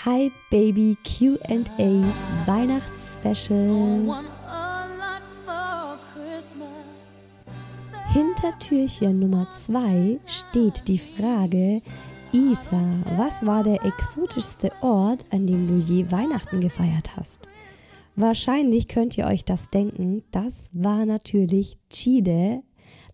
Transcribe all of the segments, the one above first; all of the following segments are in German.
Hi Baby QA Weihnachtsspecial. Hinter Türchen Nummer 2 steht die Frage, Isa, was war der exotischste Ort, an dem du je Weihnachten gefeiert hast? Wahrscheinlich könnt ihr euch das denken, das war natürlich Chile,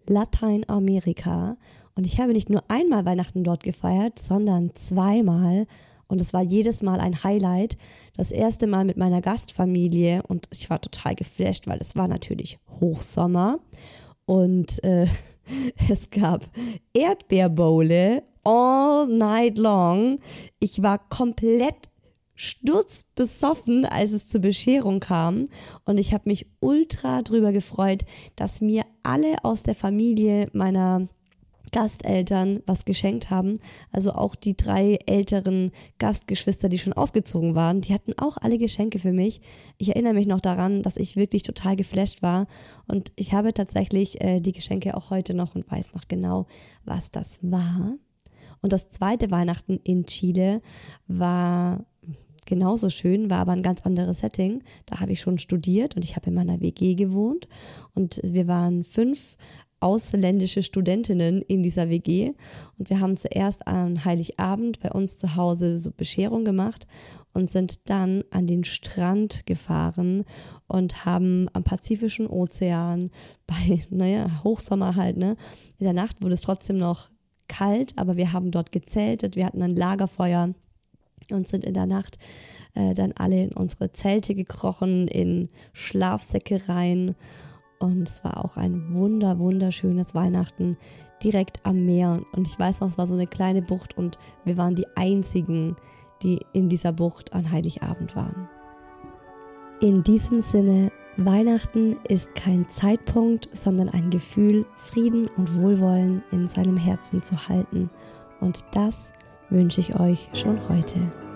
Lateinamerika. Und ich habe nicht nur einmal Weihnachten dort gefeiert, sondern zweimal. Und es war jedes Mal ein Highlight. Das erste Mal mit meiner Gastfamilie und ich war total geflasht, weil es war natürlich Hochsommer und äh, es gab Erdbeerbowle all night long. Ich war komplett sturzbesoffen, als es zur Bescherung kam. Und ich habe mich ultra drüber gefreut, dass mir alle aus der Familie meiner Gasteltern was geschenkt haben. Also auch die drei älteren Gastgeschwister, die schon ausgezogen waren, die hatten auch alle Geschenke für mich. Ich erinnere mich noch daran, dass ich wirklich total geflasht war. Und ich habe tatsächlich äh, die Geschenke auch heute noch und weiß noch genau, was das war. Und das zweite Weihnachten in Chile war genauso schön, war aber ein ganz anderes Setting. Da habe ich schon studiert und ich habe in meiner WG gewohnt und wir waren fünf ausländische Studentinnen in dieser WG und wir haben zuerst an Heiligabend bei uns zu Hause so Bescherung gemacht und sind dann an den Strand gefahren und haben am Pazifischen Ozean bei, naja, Hochsommer halt, ne? In der Nacht wurde es trotzdem noch kalt, aber wir haben dort gezeltet, wir hatten ein Lagerfeuer und sind in der Nacht äh, dann alle in unsere Zelte gekrochen, in Schlafsäcke rein und es war auch ein wunder, wunderschönes Weihnachten direkt am Meer. Und ich weiß noch, es war so eine kleine Bucht und wir waren die einzigen, die in dieser Bucht an Heiligabend waren. In diesem Sinne, Weihnachten ist kein Zeitpunkt, sondern ein Gefühl, Frieden und Wohlwollen in seinem Herzen zu halten. Und das wünsche ich euch schon heute.